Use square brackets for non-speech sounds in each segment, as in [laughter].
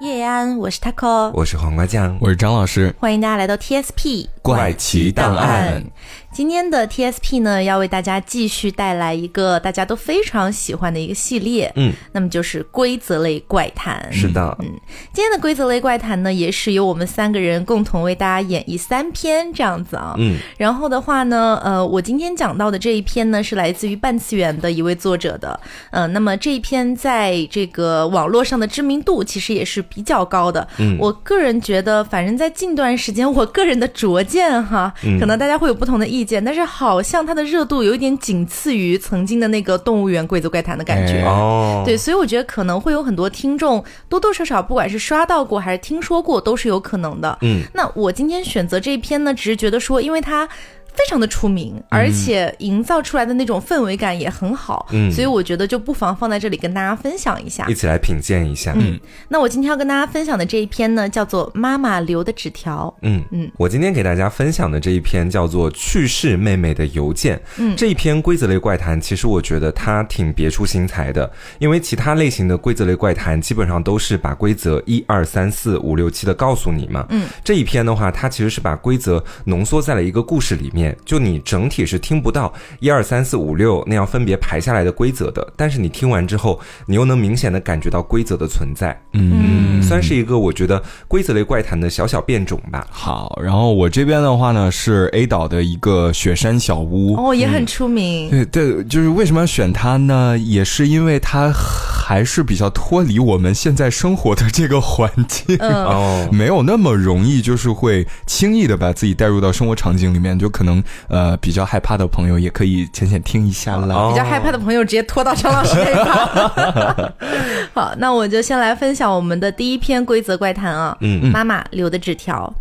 叶安，我是 taco，我是黄瓜酱，我是张老师，欢迎大家来到 TSP 怪奇档案。今天的 TSP 呢，要为大家继续带来一个大家都非常喜欢的一个系列，嗯，那么就是规则类怪谈。是的，嗯，今天的规则类怪谈呢，也是由我们三个人共同为大家演绎三篇这样子啊，嗯，然后的话呢，呃，我今天讲到的这一篇呢，是来自于半次元的一位作者的，呃，那么这一篇在这个网络上的知名度其实也是比较高的，嗯，我个人觉得，反正在近段时间，我个人的拙见哈，可能大家会有不同的意。意见，但是好像它的热度有一点仅次于曾经的那个动物园贵族怪谈的感觉哦，对，所以我觉得可能会有很多听众多多少少，不管是刷到过还是听说过，都是有可能的。嗯，那我今天选择这一篇呢，只是觉得说，因为它。非常的出名，而且营造出来的那种氛围感也很好，嗯，所以我觉得就不妨放在这里跟大家分享一下，一起来品鉴一下。嗯，那我今天要跟大家分享的这一篇呢，叫做《妈妈留的纸条》。嗯嗯，我今天给大家分享的这一篇叫做《去世妹妹的邮件》。嗯，这一篇规则类怪谈，其实我觉得它挺别出心裁的，因为其他类型的规则类怪谈基本上都是把规则一二三四五六七的告诉你嘛。嗯，这一篇的话，它其实是把规则浓缩在了一个故事里面，就你整。体是听不到一二三四五六那样分别排下来的规则的，但是你听完之后，你又能明显的感觉到规则的存在。嗯，算是一个我觉得规则类怪谈的小小变种吧。好，然后我这边的话呢是 A 岛的一个雪山小屋，哦，也很出名。对对，就是为什么要选它呢？也是因为它还是比较脱离我们现在生活的这个环境，哦，没有那么容易，就是会轻易的把自己带入到生活场景里面，就可能呃比。较害怕的朋友也可以浅浅听一下啦。比较害怕的朋友直接拖到张老师那块。[laughs] 好，那我就先来分享我们的第一篇规则怪谈啊。嗯，妈妈留的纸条。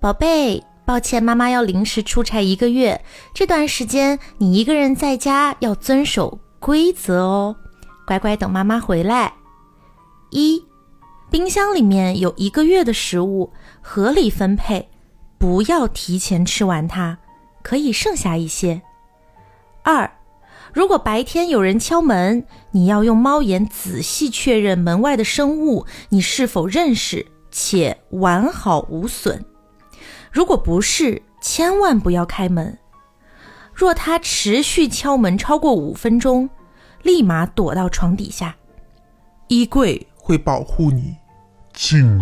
宝贝，抱歉，妈妈要临时出差一个月，这段时间你一个人在家要遵守规则哦，乖乖等妈妈回来。一，冰箱里面有一个月的食物，合理分配，不要提前吃完它。可以剩下一些。二，如果白天有人敲门，你要用猫眼仔细确认门外的生物你是否认识且完好无损。如果不是，千万不要开门。若他持续敲门超过五分钟，立马躲到床底下。衣柜会保护你。进入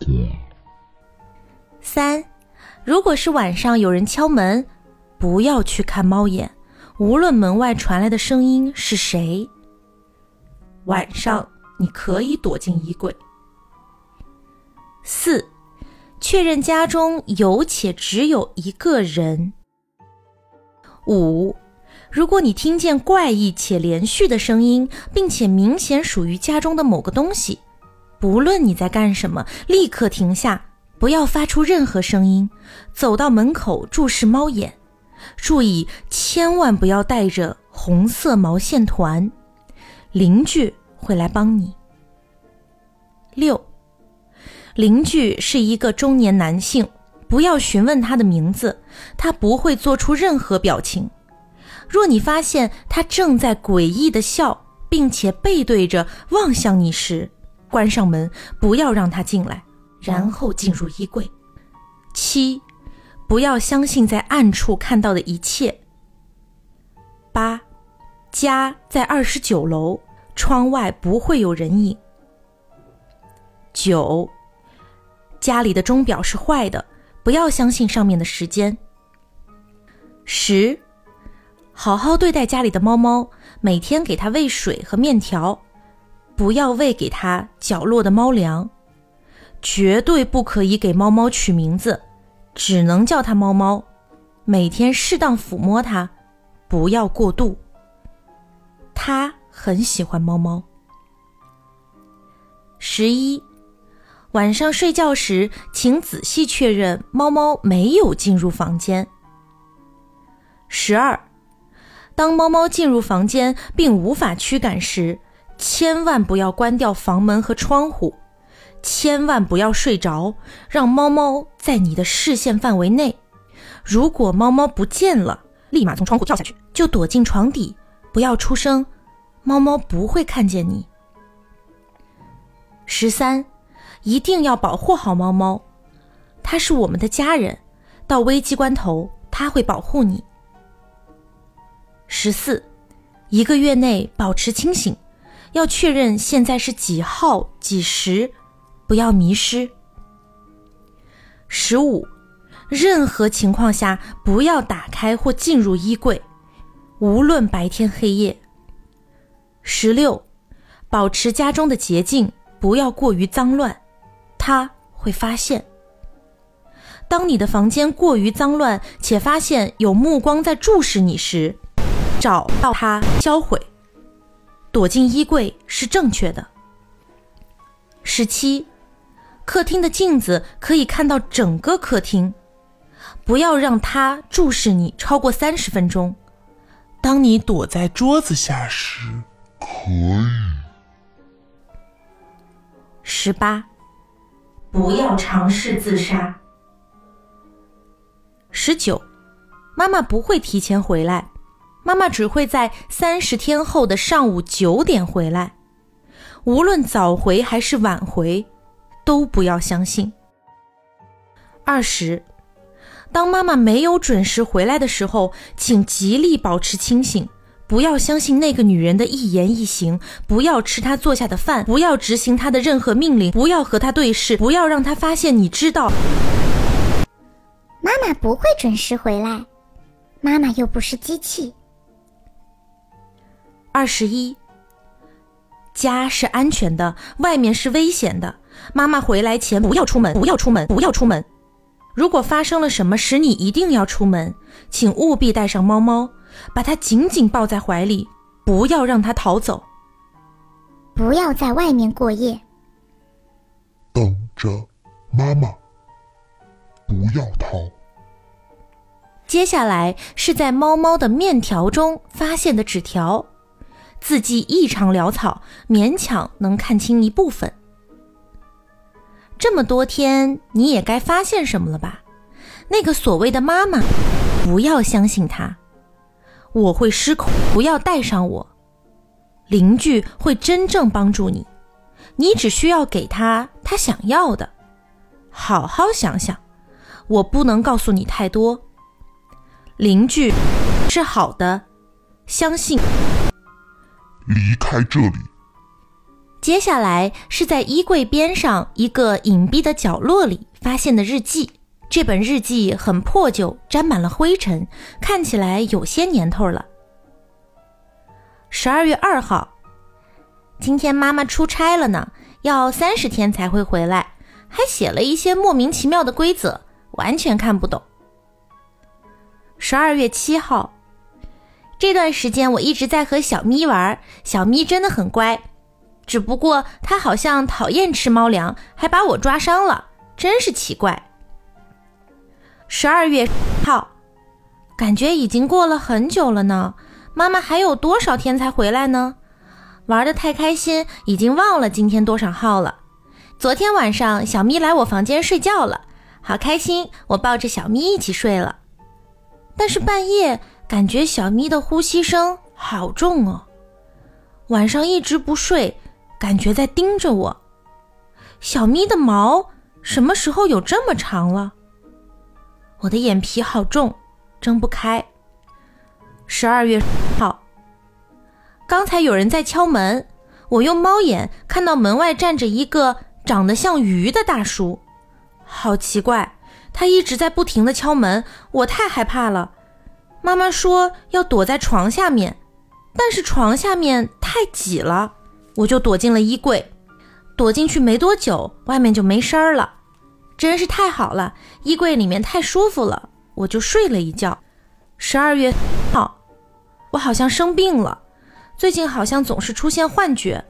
衣柜。三。如果是晚上有人敲门，不要去看猫眼，无论门外传来的声音是谁。晚上你可以躲进衣柜。四，确认家中有且只有一个人。五，如果你听见怪异且连续的声音，并且明显属于家中的某个东西，不论你在干什么，立刻停下。不要发出任何声音，走到门口注视猫眼，注意千万不要带着红色毛线团，邻居会来帮你。六，邻居是一个中年男性，不要询问他的名字，他不会做出任何表情。若你发现他正在诡异的笑，并且背对着望向你时，关上门，不要让他进来。然后进入衣柜。七，不要相信在暗处看到的一切。八，家在二十九楼，窗外不会有人影。九，家里的钟表是坏的，不要相信上面的时间。十，好好对待家里的猫猫，每天给它喂水和面条，不要喂给它角落的猫粮。绝对不可以给猫猫取名字，只能叫它猫猫。每天适当抚摸它，不要过度。它很喜欢猫猫。十一，晚上睡觉时，请仔细确认猫猫没有进入房间。十二，当猫猫进入房间并无法驱赶时，千万不要关掉房门和窗户。千万不要睡着，让猫猫在你的视线范围内。如果猫猫不见了，立马从窗户跳下去，就躲进床底，不要出声，猫猫不会看见你。十三，一定要保护好猫猫，它是我们的家人，到危机关头，它会保护你。十四，一个月内保持清醒，要确认现在是几号几时，不要迷失。十五，任何情况下不要打开或进入衣柜，无论白天黑夜。十六，保持家中的洁净，不要过于脏乱，他会发现。当你的房间过于脏乱，且发现有目光在注视你时，找到它，销毁，躲进衣柜是正确的。十七，客厅的镜子可以看到整个客厅，不要让它注视你超过三十分钟。当你躲在桌子下时。可以。十八，不要尝试自杀。十九，妈妈不会提前回来，妈妈只会在三十天后的上午九点回来。无论早回还是晚回，都不要相信。二十，当妈妈没有准时回来的时候，请极力保持清醒。不要相信那个女人的一言一行，不要吃她做下的饭，不要执行她的任何命令，不要和她对视，不要让她发现你知道。妈妈不会准时回来，妈妈又不是机器。二十一，家是安全的，外面是危险的。妈妈回来前不要出门，不要出门，不要出门。如果发生了什么使你一定要出门，请务必带上猫猫。把它紧紧抱在怀里，不要让它逃走。不要在外面过夜。等着，妈妈。不要逃。接下来是在猫猫的面条中发现的纸条，字迹异常潦草，勉强能看清一部分。这么多天，你也该发现什么了吧？那个所谓的妈妈，不要相信他。我会失控，不要带上我。邻居会真正帮助你，你只需要给他他想要的。好好想想，我不能告诉你太多。邻居是好的，相信。离开这里。接下来是在衣柜边上一个隐蔽的角落里发现的日记。这本日记很破旧，沾满了灰尘，看起来有些年头了。十二月二号，今天妈妈出差了呢，要三十天才会回来，还写了一些莫名其妙的规则，完全看不懂。十二月七号，这段时间我一直在和小咪玩，小咪真的很乖，只不过它好像讨厌吃猫粮，还把我抓伤了，真是奇怪。十二月号，感觉已经过了很久了呢。妈妈还有多少天才回来呢？玩的太开心，已经忘了今天多少号了。昨天晚上小咪来我房间睡觉了，好开心，我抱着小咪一起睡了。但是半夜感觉小咪的呼吸声好重哦。晚上一直不睡，感觉在盯着我。小咪的毛什么时候有这么长了？我的眼皮好重，睁不开。十二月号，刚才有人在敲门，我用猫眼看到门外站着一个长得像鱼的大叔，好奇怪，他一直在不停的敲门，我太害怕了。妈妈说要躲在床下面，但是床下面太挤了，我就躲进了衣柜。躲进去没多久，外面就没声儿了。真是太好了，衣柜里面太舒服了，我就睡了一觉。十二月号，我好像生病了，最近好像总是出现幻觉。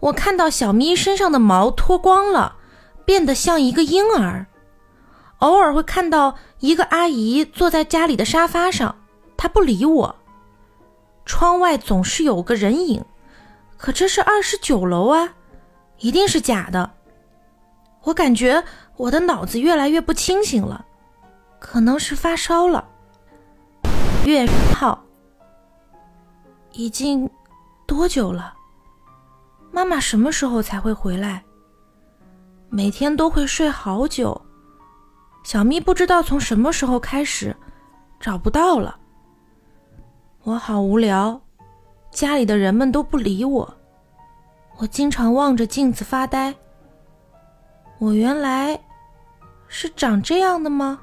我看到小咪身上的毛脱光了，变得像一个婴儿。偶尔会看到一个阿姨坐在家里的沙发上，她不理我。窗外总是有个人影，可这是二十九楼啊，一定是假的。我感觉。我的脑子越来越不清醒了，可能是发烧了。月号已经多久了？妈妈什么时候才会回来？每天都会睡好久。小咪不知道从什么时候开始找不到了。我好无聊，家里的人们都不理我，我经常望着镜子发呆。我原来是长这样的吗？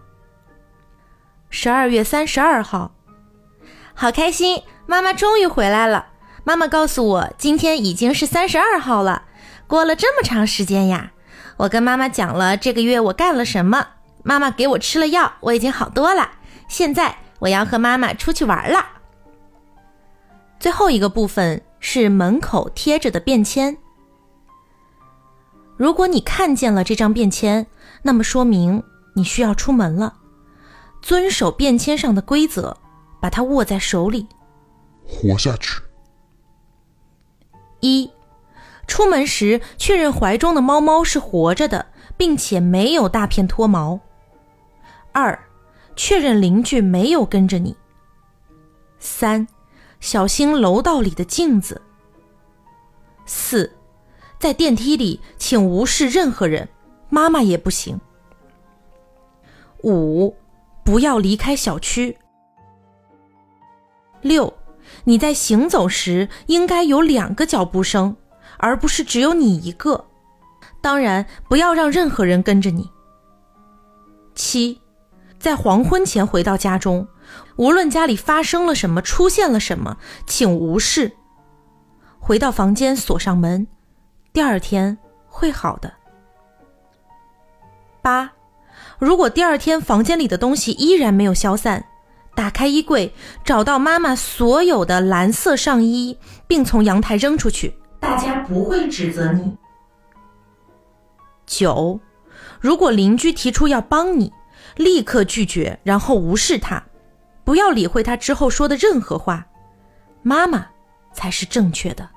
十二月三十二号，好开心，妈妈终于回来了。妈妈告诉我，今天已经是三十二号了，过了这么长时间呀。我跟妈妈讲了这个月我干了什么，妈妈给我吃了药，我已经好多了。现在我要和妈妈出去玩了。最后一个部分是门口贴着的便签。如果你看见了这张便签，那么说明你需要出门了。遵守便签上的规则，把它握在手里。活下去。一，出门时确认怀中的猫猫是活着的，并且没有大片脱毛。二，确认邻居没有跟着你。三，小心楼道里的镜子。四，在电梯里请无视任何人，妈妈也不行。五，不要离开小区。六。你在行走时应该有两个脚步声，而不是只有你一个。当然，不要让任何人跟着你。七，在黄昏前回到家中，无论家里发生了什么，出现了什么，请无视。回到房间，锁上门，第二天会好的。八，如果第二天房间里的东西依然没有消散。打开衣柜，找到妈妈所有的蓝色上衣，并从阳台扔出去。大家不会指责你。九，如果邻居提出要帮你，立刻拒绝，然后无视他，不要理会他之后说的任何话。妈妈才是正确的。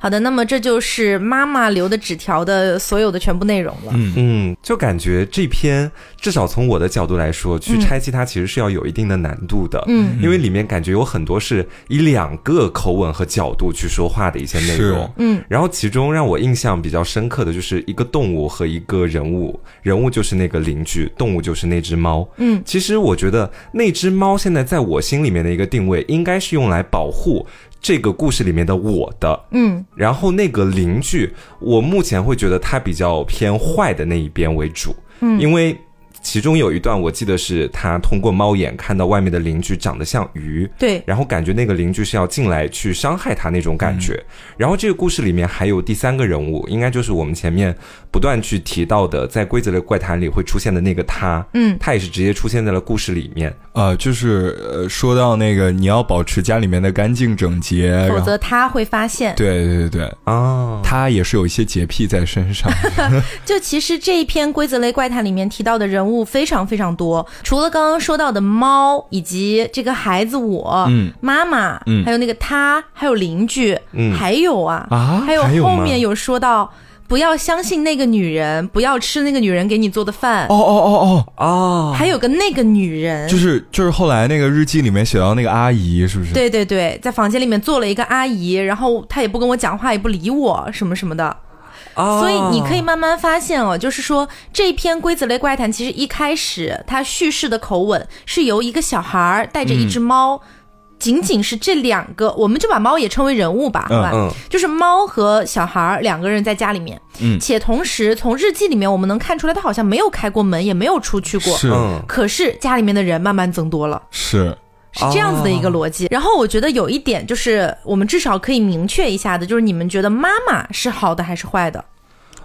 好的，那么这就是妈妈留的纸条的所有的全部内容了。嗯嗯，就感觉这篇至少从我的角度来说，去拆析它其实是要有一定的难度的。嗯，因为里面感觉有很多是以两个口吻和角度去说话的一些内容。嗯，然后其中让我印象比较深刻的就是一个动物和一个人物，人物就是那个邻居，动物就是那只猫。嗯，其实我觉得那只猫现在在我心里面的一个定位，应该是用来保护。这个故事里面的我的，嗯，然后那个邻居，我目前会觉得他比较偏坏的那一边为主，嗯，因为。其中有一段我记得是他通过猫眼看到外面的邻居长得像鱼，对，然后感觉那个邻居是要进来去伤害他那种感觉。然后这个故事里面还有第三个人物，应该就是我们前面不断去提到的，在规则的怪谈里会出现的那个他，嗯，他也是直接出现在了故事里面。呃，就是呃，说到那个你要保持家里面的干净整洁，否则他会发现。对对对对，啊，他也是有一些洁癖在身上。[laughs] 就其实这一篇规则类怪谈里面提到的人物非常非常多，除了刚刚说到的猫以及这个孩子我，嗯，妈妈，嗯还有那个他，还有邻居，嗯还有啊，啊还有后面有说到不要相信那个女人，不要吃那个女人给你做的饭，哦哦哦哦哦，还有个那个女人，哦，就是就是后来那个日记里面写到那个阿姨，是不是？对对对，在房间里面坐了一个阿姨，然后她也不跟我讲话，也不理我，什么什么的。哦所以你可以慢慢发现哦，就是说这篇规则类怪谈其实一开始它叙事的口吻是由一个小孩儿带着一只猫。仅仅是这两个，我们就把猫也称为人物吧，好吧？嗯就是猫和小孩儿两个人在家里面，嗯且同时从日记里面我们能看出来，他好像没有开过门，也没有出去过。是嗯可是家里面的人慢慢增多了，是，是这样子的一个逻辑。然后我觉得有一点就是，我们至少可以明确一下的，就是你们觉得妈妈是好的还是坏的？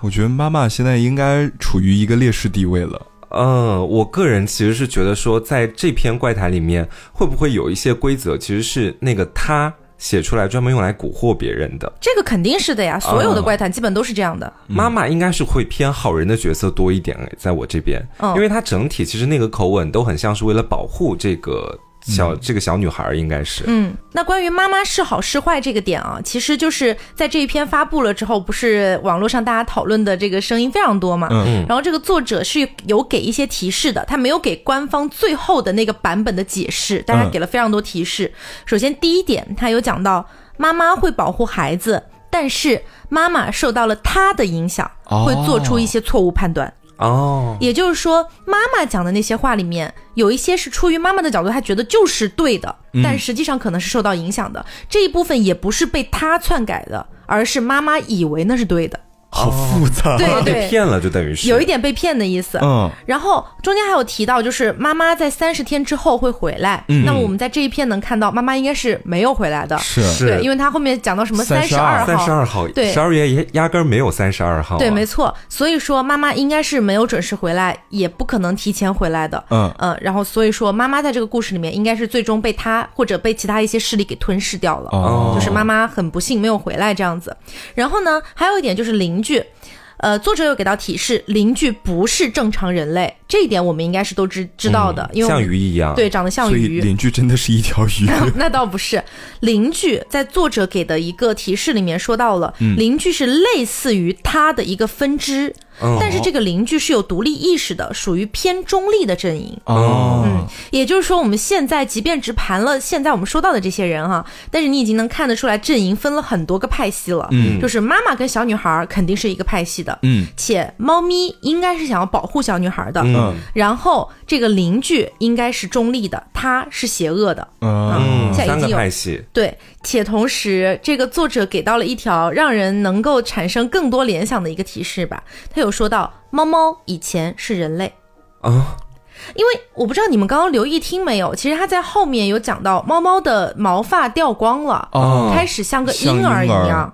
我觉得妈妈现在应该处于一个劣势地位了。嗯，我个人其实是觉得说，在这篇怪谈里面，会不会有一些规则其实是那个他写出来专门用来蛊惑别人的？这个肯定是的呀，所有的怪谈基本都是这样的。妈妈应该是会偏好人的角色多一点诶，在我这边，嗯因为她整体其实那个口吻都很像是为了保护这个小、这个小女孩，应该是。嗯，那关于妈妈是好是坏这个点啊，其实就是在这一篇发布了之后，不是网络上大家讨论的这个声音非常多嘛。嗯然后这个作者是有给一些提示的，他没有给官方最后的那个版本的解释，但他嗯给了非常多提示。首先第一点，他有讲到妈妈会保护孩子。但是妈妈受到了他的影响，哦会做出一些错误判断。哦，也就是说，妈妈讲的那些话里面，有一些是出于妈妈的角度，她觉得就是对的，但实际上可能是受到影响的。这一部分也不是被她篡改的，而是妈妈以为那是对的。好复杂。对妈妈被对，骗了，就等于是有一点被骗的意思。嗯，然后中间还有提到，就是妈妈在三十天之后会回来。嗯那么我们在这一篇能看到，妈妈应该是没有回来的。是是对，因为她后面讲到什么三十二32三十号。二号，对十二月也压根儿没有三十二号啊，对，没错，所以说妈妈应该是没有准时回来，也不可能提前回来的。嗯嗯，然后所以说妈妈在这个故事里面应该是最终被他或者被其他一些势力给吞噬掉了。哦就是妈妈很不幸没有回来这样子。然后呢，还有一点就是邻居。呃，作者有给到提示，邻居不是正常人类，这一点我们应该是都知知道的，因为像鱼一样，对长得像鱼，邻居真的是一条鱼。[laughs] 那倒不是，邻居在作者给的一个提示里面说到了，邻居是类似于他的一个分支，嗯但是这个邻居是有独立意识的，属于偏中立的阵营。哦，嗯，也就是说，我们现在即便只盘了现在我们说到的这些人哈，但是你已经能看得出来阵营分了很多个派系了。嗯。就是妈妈跟小女孩肯定是一个派系的，嗯。且猫咪应该是想要保护小女孩的，嗯然后这个邻居应该是中立的，他是邪恶的。嗯嗯，三个现在已经有派系，对，且同时，这个作者给到了一条让人能够产生更多联想的一个提示吧。他有说到，猫猫以前是人类，啊，因为我不知道你们刚刚留意听没有，其实他在后面有讲到，猫猫的毛发掉光了，哦开始像个婴儿一样。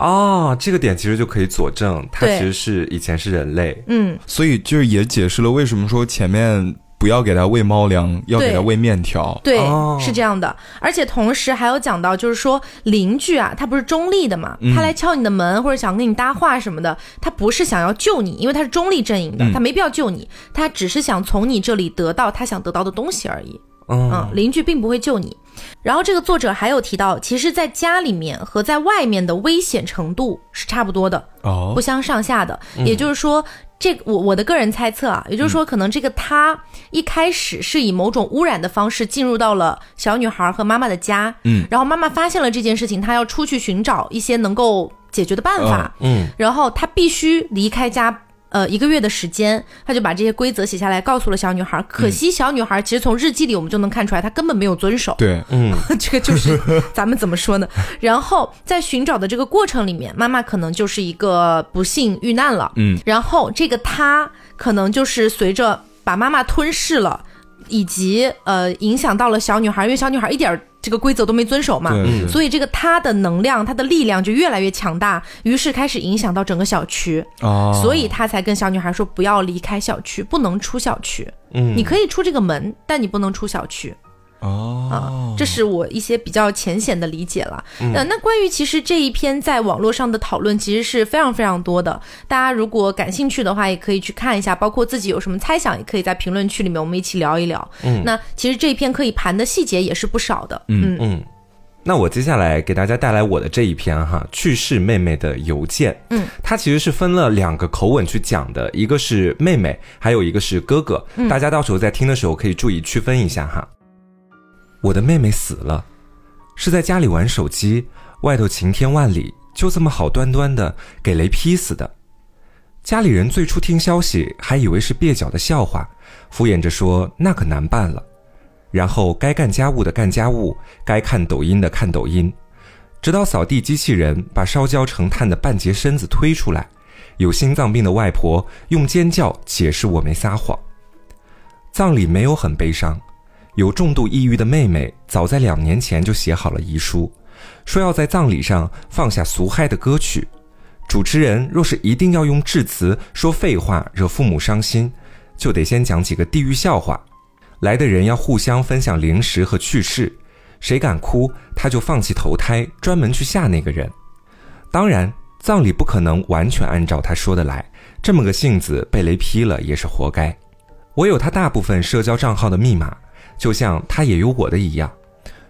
哦，这个点其实就可以佐证，它其实是以前是人类，嗯，所以就是也解释了为什么说前面不要给它喂猫粮，要给它喂面条。对，哦是这样的。而且同时还有讲到，就是说邻居啊，他不是中立的嘛，他来敲你的门或者想跟你搭话什么的，他不是想要救你，因为他是中立阵营的，他没必要救你，他只是想从你这里得到他想得到的东西而已。嗯嗯，邻居并不会救你。然后这个作者还有提到，其实在家里面和在外面的危险程度是差不多的，哦不相上下的。也就是说，这个我我的个人猜测啊，也就是说，可能这个他一开始是以某种污染的方式进入到了小女孩和妈妈的家，嗯，然后妈妈发现了这件事情，她要出去寻找一些能够解决的办法，嗯然后她必须离开家。呃，一个月的时间，他就把这些规则写下来，告诉了小女孩。可惜小女孩其实从日记里我们就能看出来，她根本没有遵守。对，嗯 [laughs] 这个就是咱们怎么说呢？然后在寻找的这个过程里面，妈妈可能就是一个不幸遇难了，嗯，然后这个她可能就是随着把妈妈吞噬了，以及呃影响到了小女孩，因为小女孩一点这个规则都没遵守嘛，所以这个她的能量、她的力量就越来越强大，于是开始影响到整个小区，哦，所以她才跟小女孩说不要离开小区，不能出小区，嗯，你可以出这个门，但你不能出小区。啊哦，，这是我一些比较浅显的理解了。呃，那关于其实这一篇在网络上的讨论其实是非常非常多的，大家如果感兴趣的话，也可以去看一下，包括自己有什么猜想，也可以在评论区里面我们一起聊一聊。嗯那其实这一篇可以盘的细节也是不少的。嗯嗯。那我接下来给大家带来我的这一篇哈，去世妹妹的邮件。嗯，它其实是分了两个口吻去讲的，一个是妹妹，还有一个是哥哥。大家到时候在听的时候可以注意区分一下哈。我的妹妹死了，是在家里玩手机，外头晴天万里，就这么好端端的给雷劈死的。家里人最初听消息还以为是蹩脚的笑话，敷衍着说那可难办了。然后该干家务的干家务，该看抖音的看抖音，直到扫地机器人把烧焦成炭的半截身子推出来，有心脏病的外婆用尖叫解释我没撒谎。葬礼没有很悲伤，有重度抑郁的妹妹早在两年前就写好了遗书，说要在葬礼上放下俗嗨的歌曲。主持人若是一定要用致辞说废话惹父母伤心，就得先讲几个地狱笑话。来的人要互相分享零食和趣事，谁敢哭，他就放弃投胎，专门去吓那个人。当然，葬礼不可能完全按照他说的来，这么个性子被雷劈了也是活该。我有他大部分社交账号的密码，就像他也有我的一样，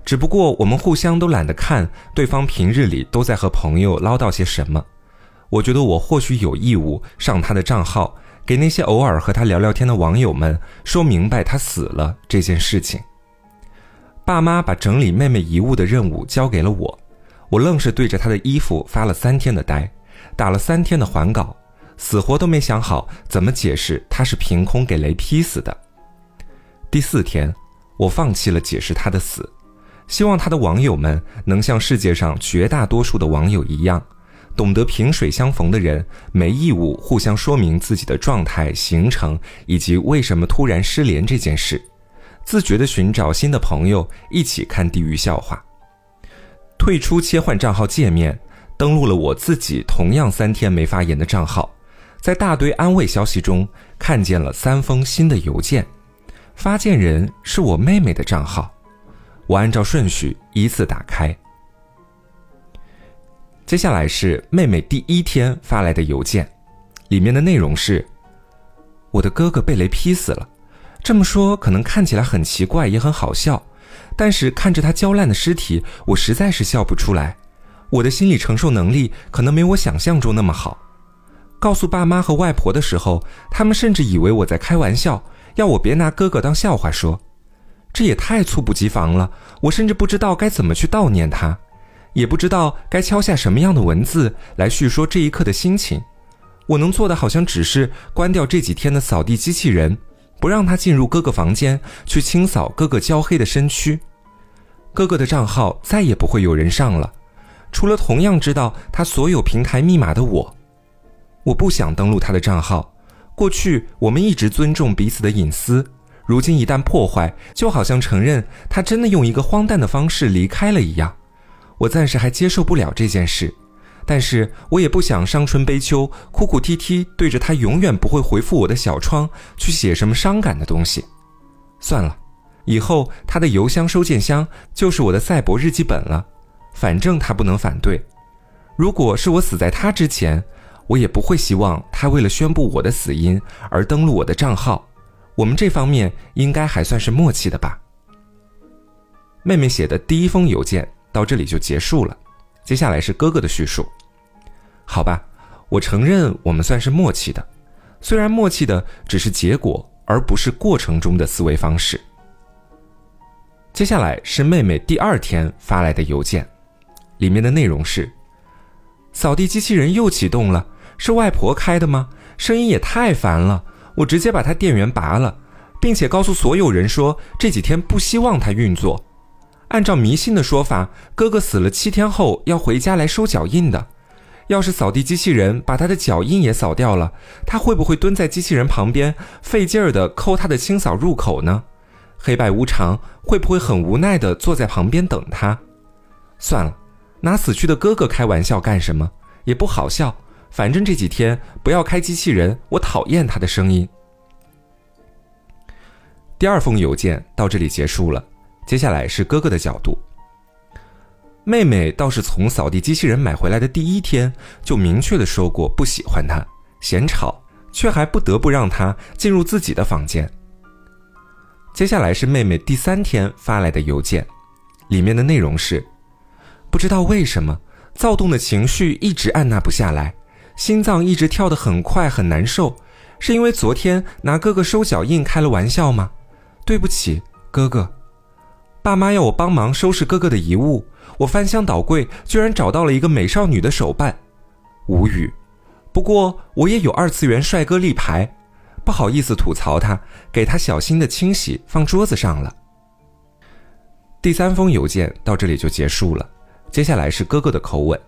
只不过我们互相都懒得看对方平日里都在和朋友唠叨些什么。我觉得我或许有义务上他的账号。给那些偶尔和他聊聊天的网友们说明白他死了这件事情。爸妈把整理妹妹遗物的任务交给了我，我愣是对着她的衣服发了三天的呆，打了三天的环稿，死活都没想好怎么解释她是凭空给雷劈死的。第四天，我放弃了解释他的死，希望他的网友们能像世界上绝大多数的网友一样，懂得萍水相逢的人没义务互相说明自己的状态、行程以及为什么突然失联这件事，自觉地寻找新的朋友一起看地狱笑话。退出切换账号界面，登录了我自己同样三天没发言的账号，在大堆安慰消息中看见了三封新的邮件，发件人是我妹妹的账号，我按照顺序依次打开。接下来是妹妹第一天发来的邮件，里面的内容是：我的哥哥被雷劈死了，这么说可能看起来很奇怪，也很好笑。但是看着他焦烂的尸体，我实在是笑不出来。我的心理承受能力可能没我想象中那么好。告诉爸妈和外婆的时候，他们甚至以为我在开玩笑，要我别拿哥哥当笑话说。这也太猝不及防了。我甚至不知道该怎么去悼念他，也不知道该敲下什么样的文字来叙说这一刻的心情。我能做的好像只是关掉这几天的扫地机器人。不让他进入哥哥房间去清扫哥哥焦黑的身躯，哥哥的账号再也不会有人上了，除了同样知道他所有平台密码的我。我不想登录他的账号。过去我们一直尊重彼此的隐私，如今一旦破坏，就好像承认他真的用一个荒诞的方式离开了一样。我暂时还接受不了这件事。但是我也不想伤春悲秋，哭哭啼啼对着他永远不会回复我的小窗去写什么伤感的东西。算了，以后他的邮箱收件箱就是我的赛博日记本了。反正他不能反对。如果是我死在他之前，我也不会希望他为了宣布我的死因而登录我的账号。我们这方面应该还算是默契的吧。妹妹写的第一封邮件到这里就结束了，接下来是哥哥的叙述。好吧，我承认我们算是默契的，虽然默契的只是结果，而不是过程中的思维方式。接下来是妹妹第二天发来的邮件，里面的内容是：扫地机器人又启动了，是外婆开的吗？声音也太烦了，我直接把它电源拔了，并且告诉所有人说这几天不希望它运作。按照迷信的说法，哥哥死了七天后要回家来收脚印的。要是扫地机器人把他的脚印也扫掉了，他会不会蹲在机器人旁边费劲儿的抠他的清扫入口呢？黑白无常会不会很无奈的坐在旁边等他？算了，拿死去的哥哥开玩笑干什么？也不好笑。反正这几天不要开机器人，我讨厌它的声音。第二封邮件到这里结束了，接下来是哥哥的角度。妹妹倒是从扫地机器人买回来的第一天就明确的说过不喜欢它，嫌吵，却还不得不让它进入自己的房间。接下来是妹妹第三天发来的邮件，里面的内容是：不知道为什么躁动的情绪一直按捺不下来，心脏一直跳得很快，很难受，是因为昨天拿哥哥收脚印开了玩笑吗？对不起，哥哥。爸妈要我帮忙收拾哥哥的遗物。我翻箱倒柜，居然找到了一个美少女的手办，无语。不过我也有二次元帅哥立牌，不好意思吐槽他，给他小心的清洗，放桌子上了。第三封邮件到这里就结束了，接下来是哥哥的口吻。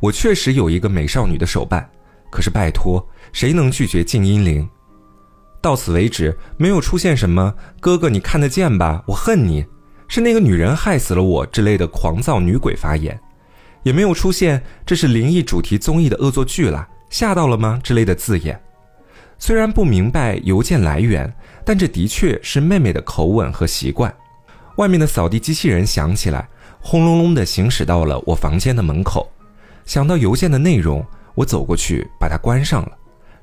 我确实有一个美少女的手办，可是拜托，谁能拒绝静音铃？到此为止，没有出现什么“哥哥你看得见吧，我恨你”。是那个女人害死了我之类的狂躁女鬼发言，也没有出现这是灵异主题综艺的恶作剧了，吓到了吗之类的字眼。虽然不明白邮件来源，但这的确是妹妹的口吻和习惯。外面的扫地机器人响起来，轰隆隆地行驶到了我房间的门口。想到邮件的内容，我走过去把它关上了，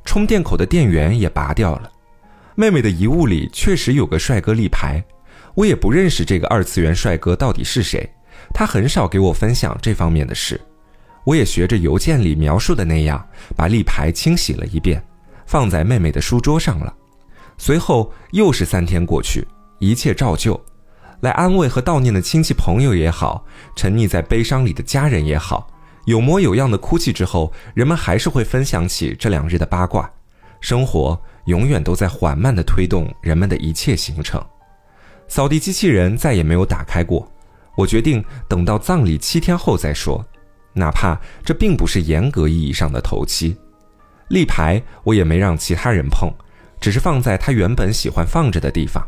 充电口的电源也拔掉了。妹妹的遗物里确实有个帅哥立牌。我也不认识这个二次元帅哥到底是谁，他很少给我分享这方面的事。我也学着邮件里描述的那样，把立牌清洗了一遍，放在妹妹的书桌上了。随后又是三天过去，一切照旧。来安慰和悼念的亲戚朋友也好，沉溺在悲伤里的家人也好，有模有样的哭泣之后，人们还是会分享起这两日的八卦。生活永远都在缓慢地推动人们的一切行程。扫地机器人再也没有打开过。我决定等到葬礼七天后再说，哪怕这并不是严格意义上的头七。立牌我也没让其他人碰，只是放在他原本喜欢放着的地方。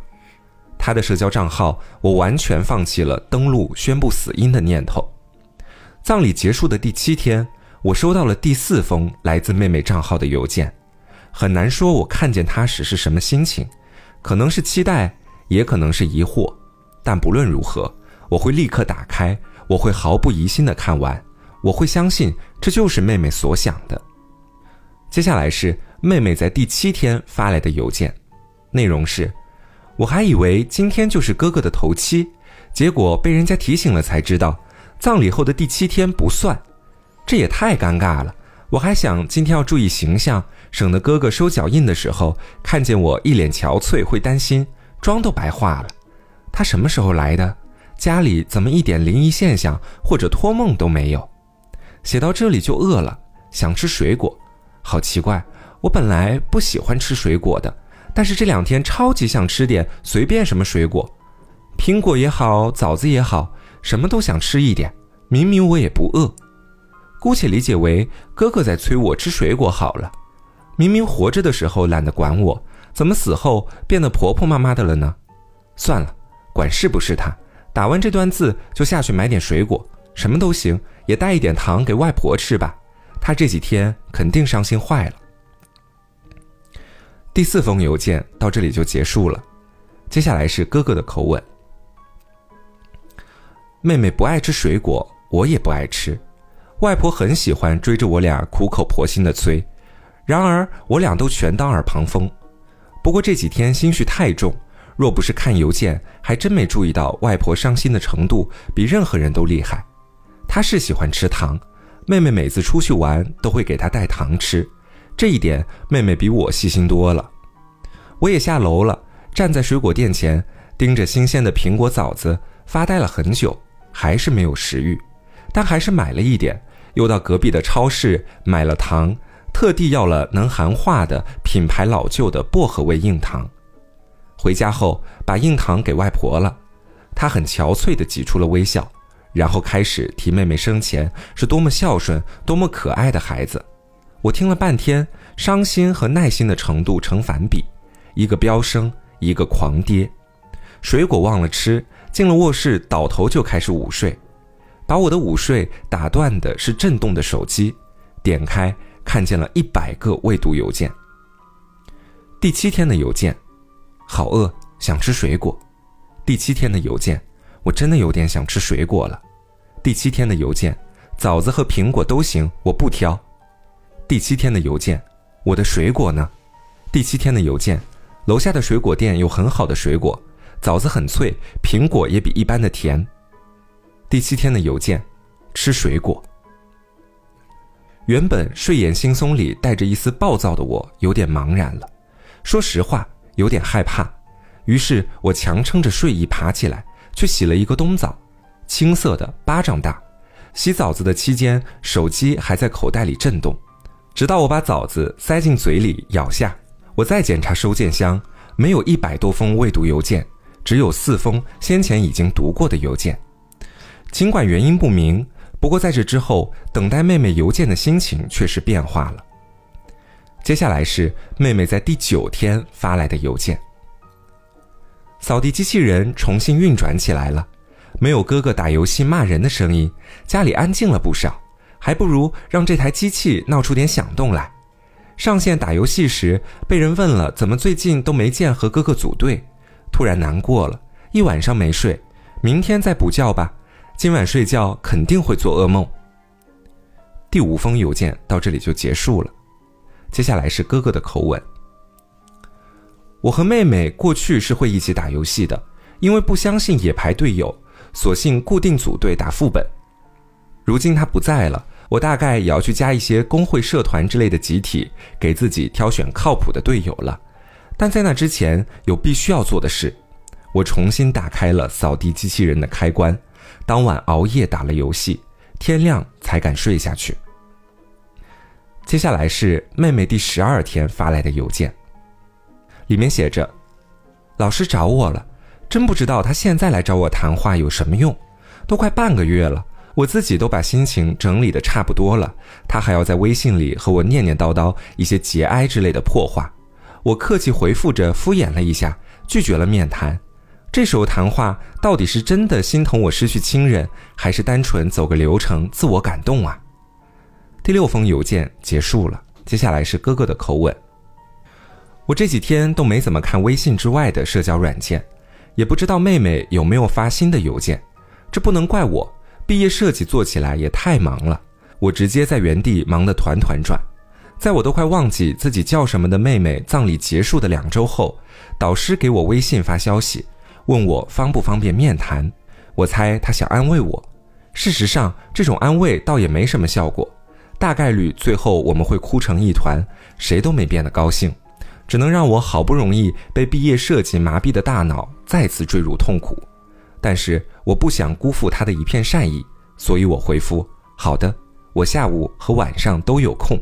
他的社交账号我完全放弃了登录宣布死因的念头。葬礼结束的第七天，我收到了第四封来自妹妹账号的邮件。很难说我看见它时是什么心情，可能是期待，也可能是疑惑。但不论如何，我会立刻打开，我会毫不疑心的看完，我会相信这就是妹妹所想的。接下来是妹妹在第七天发来的邮件，内容是：我还以为今天就是哥哥的头七，结果被人家提醒了才知道，葬礼后的第七天不算，这也太尴尬了。我还想今天要注意形象，省得哥哥收脚印的时候看见我一脸憔悴会担心，妆都白化了。他什么时候来的？家里怎么一点灵异现象或者托梦都没有？写到这里就饿了，想吃水果，好奇怪，我本来不喜欢吃水果的，但是这两天超级想吃点随便什么水果，苹果也好，枣子也好，什么都想吃一点。明明我也不饿。姑且理解为哥哥在催我吃水果好了。明明活着的时候懒得管我，怎么死后变得婆婆妈妈的了呢？算了，管是不是他。打完这段字就下去买点水果，什么都行，也带一点糖给外婆吃吧。她这几天肯定伤心坏了。第四封邮件到这里就结束了，接下来是哥哥的口吻。妹妹不爱吃水果，我也不爱吃。外婆很喜欢追着我俩苦口婆心的催，然而我俩都全当耳旁风。不过这几天心绪太重，若不是看邮件，还真没注意到外婆伤心的程度比任何人都厉害。她是喜欢吃糖，妹妹每次出去玩都会给她带糖吃，这一点妹妹比我细心多了。我也下楼了，站在水果店前，盯着新鲜的苹果、枣子，发呆了很久，还是没有食欲，但还是买了一点。又到隔壁的超市买了糖，特地要了能含化的品牌老旧的薄荷味硬糖。回家后把硬糖给外婆了，她很憔悴地挤出了微笑，然后开始提妹妹生前是多么孝顺、多么可爱的孩子。我听了半天，伤心和耐心的程度成反比，一个飙升，一个狂跌。水果忘了吃，进了卧室倒头就开始午睡。把我的午睡打断的是震动的手机，点开看见了一百个未读邮件。第七天的邮件，好饿，想吃水果。第七天的邮件，我真的有点想吃水果了。第七天的邮件，枣子和苹果都行，我不挑。第七天的邮件，我的水果呢？第七天的邮件，楼下的水果店有很好的水果，枣子很脆，苹果也比一般的甜。第七天的邮件，吃水果。原本睡眼惺忪里带着一丝暴躁的我，有点茫然了。说实话，有点害怕。于是我强撑着睡意爬起来，去洗了一个冬枣，青色的，巴掌大。洗枣子的期间，手机还在口袋里震动。直到我把枣子塞进嘴里咬下，我再检查收件箱，没有一百多封未读邮件，只有四封先前已经读过的邮件。尽管原因不明，不过在这之后，等待妹妹邮件的心情却是变化了。接下来是妹妹在第九天发来的邮件。扫地机器人重新运转起来了，没有哥哥打游戏骂人的声音，家里安静了不少，还不如让这台机器闹出点响动来。上线打游戏时，被人问了怎么最近都没见和哥哥组队，突然难过了，一晚上没睡，明天再补觉吧。今晚睡觉肯定会做噩梦。第五封邮件到这里就结束了，接下来是哥哥的口吻。我和妹妹过去是会一起打游戏的，因为不相信野排队友，索性固定组队打副本。如今他不在了，我大概也要去加一些工会、社团之类的集体，给自己挑选靠谱的队友了。但在那之前，有必须要做的事。我重新打开了扫地机器人的开关，当晚熬夜打了游戏，天亮才敢睡下去。接下来是妹妹第十二天发来的邮件，里面写着：“老师找我了，真不知道他现在来找我谈话有什么用。都快半个月了，我自己都把心情整理的差不多了，他还要在微信里和我念念叨叨一些节哀之类的破话。我客气回复着，敷衍了一下，拒绝了面谈。这时候谈话到底是真的心疼我失去亲人，还是单纯走个流程自我感动啊？”第六封邮件结束了，接下来是哥哥的口吻。我这几天都没怎么看微信之外的社交软件，也不知道妹妹有没有发新的邮件。这不能怪我，毕业设计做起来也太忙了，我直接在原地忙得团团转。在我都快忘记自己叫什么的妹妹葬礼结束的两周后，导师给我微信发消息，问我方不方便面谈。我猜他想安慰我，事实上这种安慰倒也没什么效果。大概率最后我们会哭成一团，谁都没变得高兴，只能让我好不容易被毕业设计麻痹的大脑再次坠入痛苦。但是我不想辜负他的一片善意，所以我回复：好的，我下午和晚上都有空。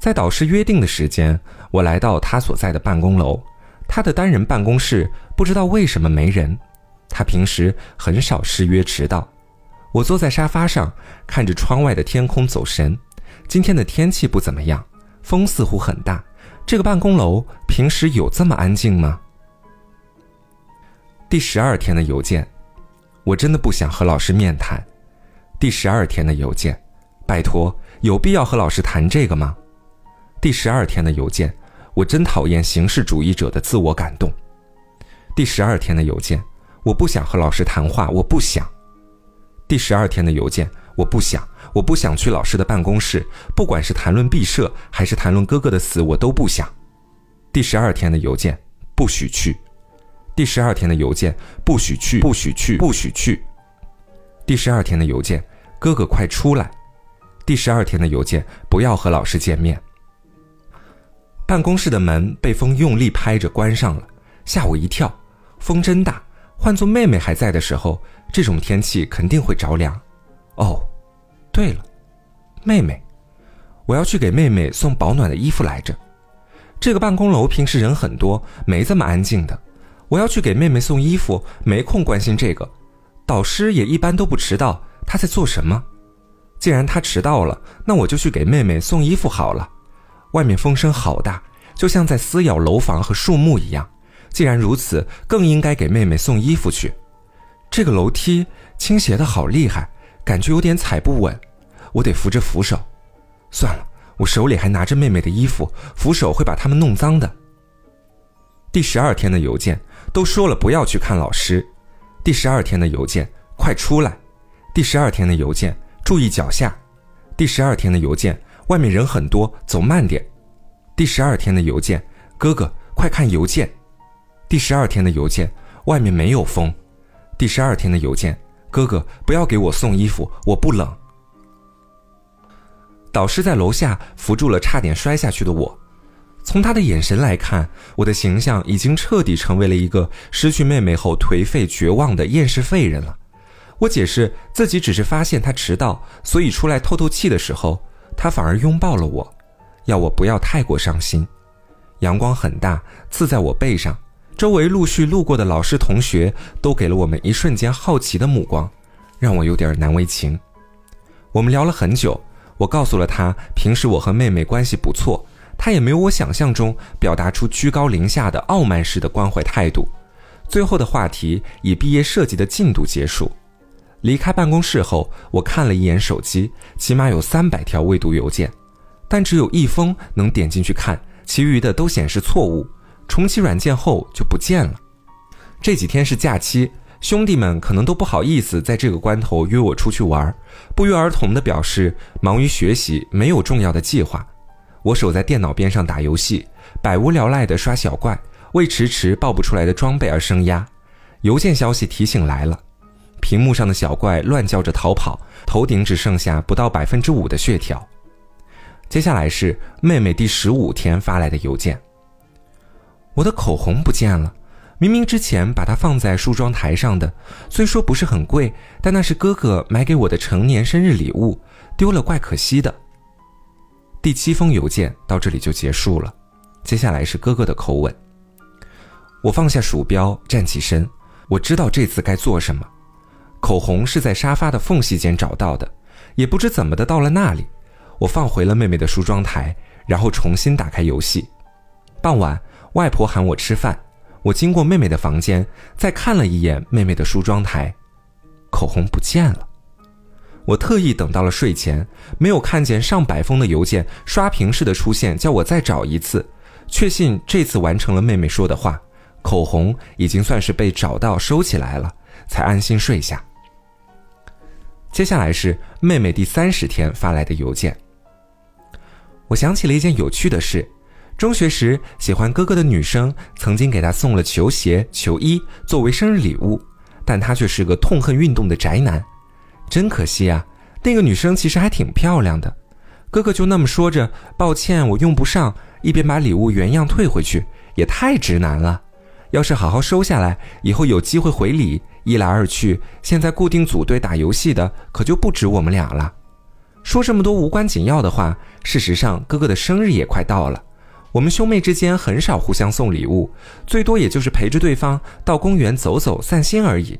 在导师约定的时间，我来到他所在的办公楼，他的单人办公室不知道为什么没人，他平时很少失约迟到。我坐在沙发上，看着窗外的天空走神。今天的天气不怎么样，风似乎很大。这个办公楼平时有这么安静吗？第十二天的邮件，我真的不想和老师面谈。第十二天的邮件，拜托，有必要和老师谈这个吗？第十二天的邮件，我真讨厌形式主义者的自我感动。第十二天的邮件，我不想和老师谈话，我不想。第十二天的邮件，我不想，我不想去老师的办公室，不管是谈论毕设还是谈论哥哥的死，我都不想。第十二天的邮件，不许去。第十二天的邮件，不许去，不许去，不许去。第十二天的邮件，哥哥快出来。第十二天的邮件，不要和老师见面。办公室的门被风用力拍着关上了，吓我一跳，风真大。换做妹妹还在的时候，这种天气肯定会着凉。哦，对了，妹妹，我要去给妹妹送保暖的衣服来着。这个办公楼平时人很多，没这么安静的。我要去给妹妹送衣服，没空关心这个。导师也一般都不迟到，他在做什么？既然他迟到了，那我就去给妹妹送衣服好了。外面风声好大，就像在撕咬楼房和树木一样。既然如此，更应该给妹妹送衣服去。这个楼梯倾斜的好厉害，感觉有点踩不稳，我得扶着扶手。算了，我手里还拿着妹妹的衣服，扶手会把它们弄脏的。第十二天的邮件都说了不要去看老师。第十二天的邮件快出来。第十二天的邮件注意脚下。第十二天的邮件外面人很多，走慢点。第十二天的邮件哥哥快看邮件。第十二天的邮件，外面没有风。第十二天的邮件，哥哥不要给我送衣服，我不冷。导师在楼下扶住了差点摔下去的我，从他的眼神来看，我的形象已经彻底成为了一个失去妹妹后颓废绝望的厌世废人了。我解释自己只是发现他迟到，所以出来透透气的时候，他反而拥抱了我，要我不要太过伤心。阳光很大，刺在我背上。周围陆续路过的老师同学都给了我们一瞬间好奇的目光，让我有点难为情。我们聊了很久，我告诉了他，平时我和妹妹关系不错，他也没有我想象中表达出居高临下的傲慢式的关怀态度。最后的话题以毕业设计的进度结束。离开办公室后，我看了一眼手机，起码有三百条未读邮件，但只有一封能点进去看，其余的都显示错误。重启软件后就不见了。这几天是假期，兄弟们可能都不好意思在这个关头约我出去玩，不约而同的表示忙于学习，没有重要的计划。我守在电脑边上打游戏，百无聊赖地刷小怪，为迟迟爆不出来的装备而生压。邮件消息提醒来了，屏幕上的小怪乱叫着逃跑，头顶只剩下不到百分之五的血条。接下来是妹妹第十五天发来的邮件。我的口红不见了，明明之前把它放在梳妆台上的，虽说不是很贵，但那是哥哥买给我的成年生日礼物，丢了怪可惜的。第七封邮件到这里就结束了，接下来是哥哥的口吻。我放下鼠标，站起身，我知道这次该做什么。口红是在沙发的缝隙间找到的，也不知怎么的到了那里。我放回了妹妹的梳妆台，然后重新打开游戏。傍晚，外婆喊我吃饭。我经过妹妹的房间，再看了一眼妹妹的梳妆台，口红不见了。我特意等到了睡前，没有看见上百封的邮件刷屏式的出现，叫我再找一次，确信这次完成了妹妹说的话，口红已经算是被找到收起来了，才安心睡下。接下来是妹妹第三十天发来的邮件。我想起了一件有趣的事。中学时喜欢哥哥的女生曾经给他送了球鞋、球衣作为生日礼物，但他却是个痛恨运动的宅男，真可惜啊！那个女生其实还挺漂亮的，哥哥就那么说着“抱歉，我用不上”，一边把礼物原样退回去，也太直男了。要是好好收下来，以后有机会回礼，一来二去，现在固定组队打游戏的可就不止我们俩了。说这么多无关紧要的话，事实上哥哥的生日也快到了。我们兄妹之间很少互相送礼物，最多也就是陪着对方到公园走走散心而已。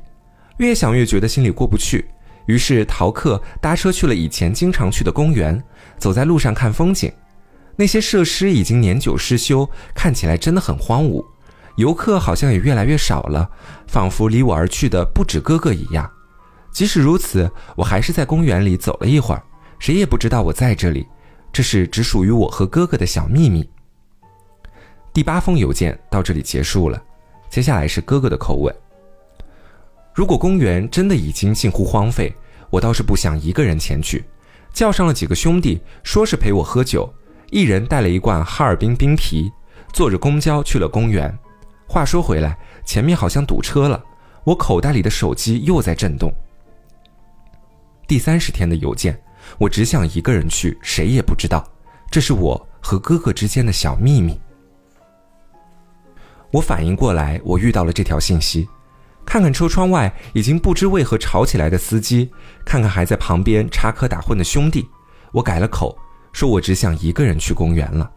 越想越觉得心里过不去，于是逃课搭车去了以前经常去的公园，走在路上看风景。那些设施已经年久失修，看起来真的很荒芜。游客好像也越来越少了，仿佛离我而去的不止哥哥一样。即使如此，我还是在公园里走了一会儿，谁也不知道我在这里。这是只属于我和哥哥的小秘密。第八封邮件到这里结束了，接下来是哥哥的口吻。如果公园真的已经近乎荒废，我倒是不想一个人前去，叫上了几个兄弟，说是陪我喝酒，一人带了一罐哈尔滨冰啤，坐着公交去了公园。话说回来，前面好像堵车了，我口袋里的手机又在震动。第三十天的邮件，我只想一个人去，谁也不知道，这是我和哥哥之间的小秘密。我反应过来，我遇到了这条信息。看看车窗外已经不知为何吵起来的司机，看看还在旁边插科打诨的兄弟，我改了口，说我只想一个人去公园了。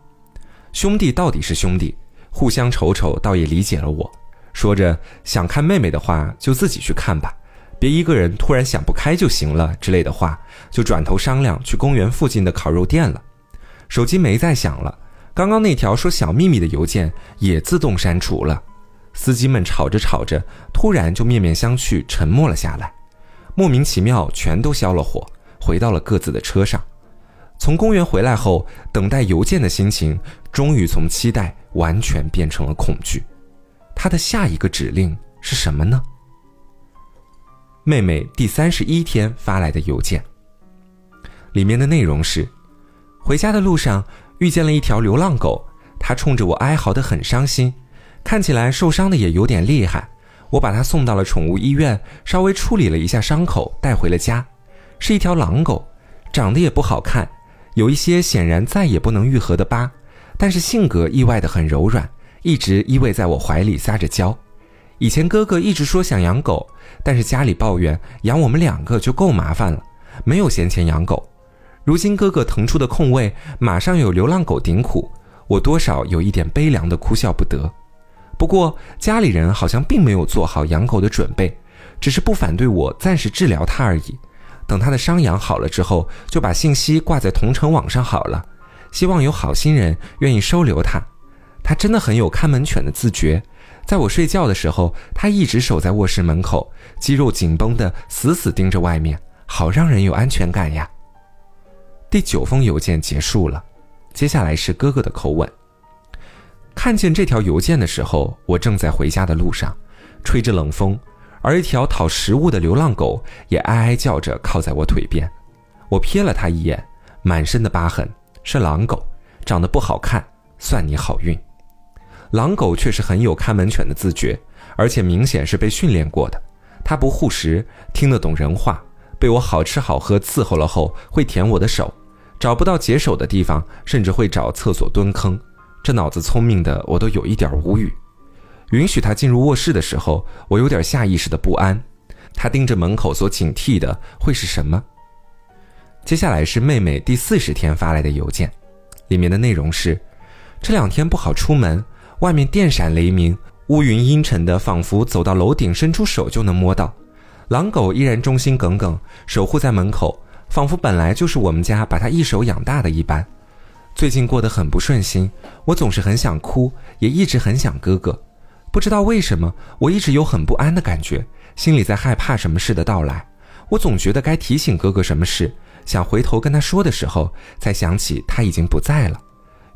兄弟到底是兄弟，互相瞅瞅，倒也理解了我。说着想看妹妹的话，就自己去看吧，别一个人突然想不开就行了之类的话，就转头商量去公园附近的烤肉店了。手机没再响了。刚刚那条说小秘密的邮件也自动删除了，司机们吵着吵着，突然就面面相觑，沉默了下来，莫名其妙，全都消了火，回到了各自的车上。从公园回来后，等待邮件的心情终于从期待完全变成了恐惧。他的下一个指令是什么呢？妹妹第三十一天发来的邮件，里面的内容是：回家的路上。遇见了一条流浪狗，它冲着我哀嚎得很伤心，看起来受伤的也有点厉害。我把它送到了宠物医院，稍微处理了一下伤口，带回了家。是一条狼狗，长得也不好看，有一些显然再也不能愈合的疤，但是性格意外的很柔软，一直依偎在我怀里撒着娇。以前哥哥一直说想养狗，但是家里抱怨养我们两个就够麻烦了，没有闲钱养狗。如今哥哥腾出的空位，马上有流浪狗顶苦，我多少有一点悲凉的哭笑不得。不过家里人好像并没有做好养狗的准备，只是不反对我暂时治疗它而已。等他的伤养好了之后，就把信息挂在同城网上好了，希望有好心人愿意收留它。它真的很有看门犬的自觉，在我睡觉的时候，它一直守在卧室门口，肌肉紧绷的死死盯着外面，好让人有安全感呀。第九封邮件结束了，接下来是哥哥的口吻。看见这条邮件的时候，我正在回家的路上，吹着冷风，而一条讨食物的流浪狗也哀哀叫着靠在我腿边。我瞥了它一眼，满身的疤痕，是狼狗，长得不好看，算你好运。狼狗确实很有看门犬的自觉，而且明显是被训练过的。它不护食，听得懂人话，被我好吃好喝伺候了后，会舔我的手。找不到解手的地方，甚至会找厕所蹲坑，这脑子聪明的我都有一点无语。允许他进入卧室的时候，我有点下意识的不安。他盯着门口所警惕的会是什么？接下来是妹妹第四十天发来的邮件，里面的内容是：这两天不好出门，外面电闪雷鸣，乌云阴沉的，仿佛走到楼顶伸出手就能摸到。狼狗依然忠心耿耿，守护在门口，仿佛本来就是我们家把它一手养大的一般。最近过得很不顺心，我总是很想哭，也一直很想哥哥。不知道为什么，我一直有很不安的感觉，心里在害怕什么事的到来。我总觉得该提醒哥哥什么事，想回头跟他说的时候，才想起他已经不在了。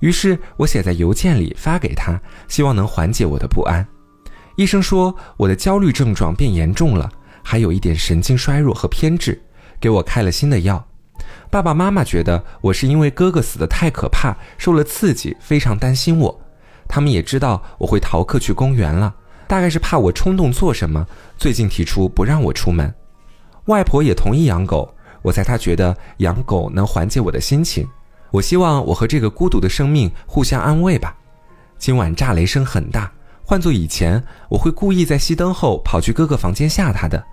于是我写在邮件里发给他，希望能缓解我的不安。医生说我的焦虑症状变严重了，还有一点神经衰弱和偏执，给我开了新的药。爸爸妈妈觉得我是因为哥哥死得太可怕，受了刺激，非常担心我。他们也知道我会逃课去公园了，大概是怕我冲动做什么，最近提出不让我出门。外婆也同意养狗，我猜他觉得养狗能缓解我的心情。我希望我和这个孤独的生命互相安慰吧。今晚炸雷声很大，换做以前，我会故意在熄灯后跑去哥哥房间吓他的。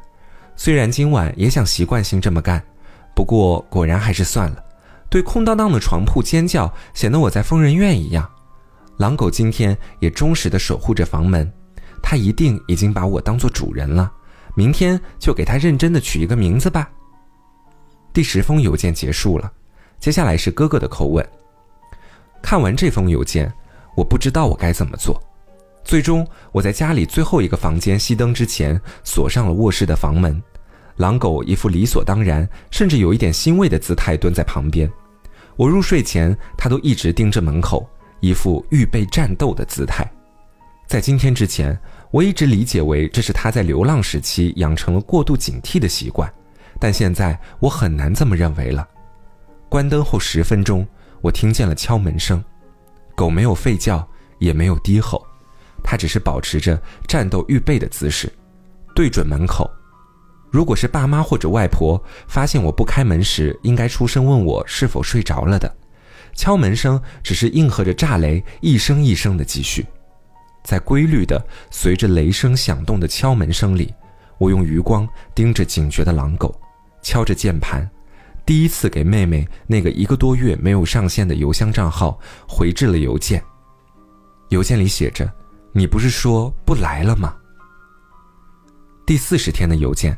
虽然今晚也想习惯性这么干。不过果然还是算了，对空荡荡的床铺尖叫，显得我在疯人院一样。狼狗今天也忠实地守护着房门，它一定已经把我当做主人了。明天就给它认真的取一个名字吧。第十封邮件结束了，接下来是哥哥的口吻。看完这封邮件，我不知道我该怎么做。最终，我在家里最后一个房间熄灯之前，锁上了卧室的房门。狼狗一副理所当然，甚至有一点欣慰的姿态蹲在旁边。我入睡前，它都一直盯着门口，一副预备战斗的姿态。在今天之前，我一直理解为这是它在流浪时期养成了过度警惕的习惯，但现在我很难这么认为了。关灯后十分钟，我听见了敲门声，狗没有吠叫，也没有低吼，它只是保持着战斗预备的姿势，对准门口。如果是爸妈或者外婆发现我不开门时，应该出声问我是否睡着了的。敲门声只是应和着炸雷，一声一声的继续。在规律的随着雷声响动的敲门声里，我用余光盯着警觉的狼狗，敲着键盘，第一次给妹妹那个一个多月没有上线的邮箱账号回置了邮件。邮件里写着：“你不是说不来了吗？”第四十天的邮件。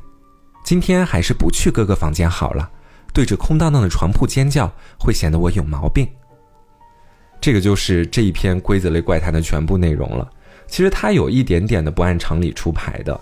今天还是不去哥哥房间好了，对着空荡荡的床铺尖叫会显得我有毛病。这个就是这一篇规则类怪谈的全部内容了。其实它有一点点的不按常理出牌的，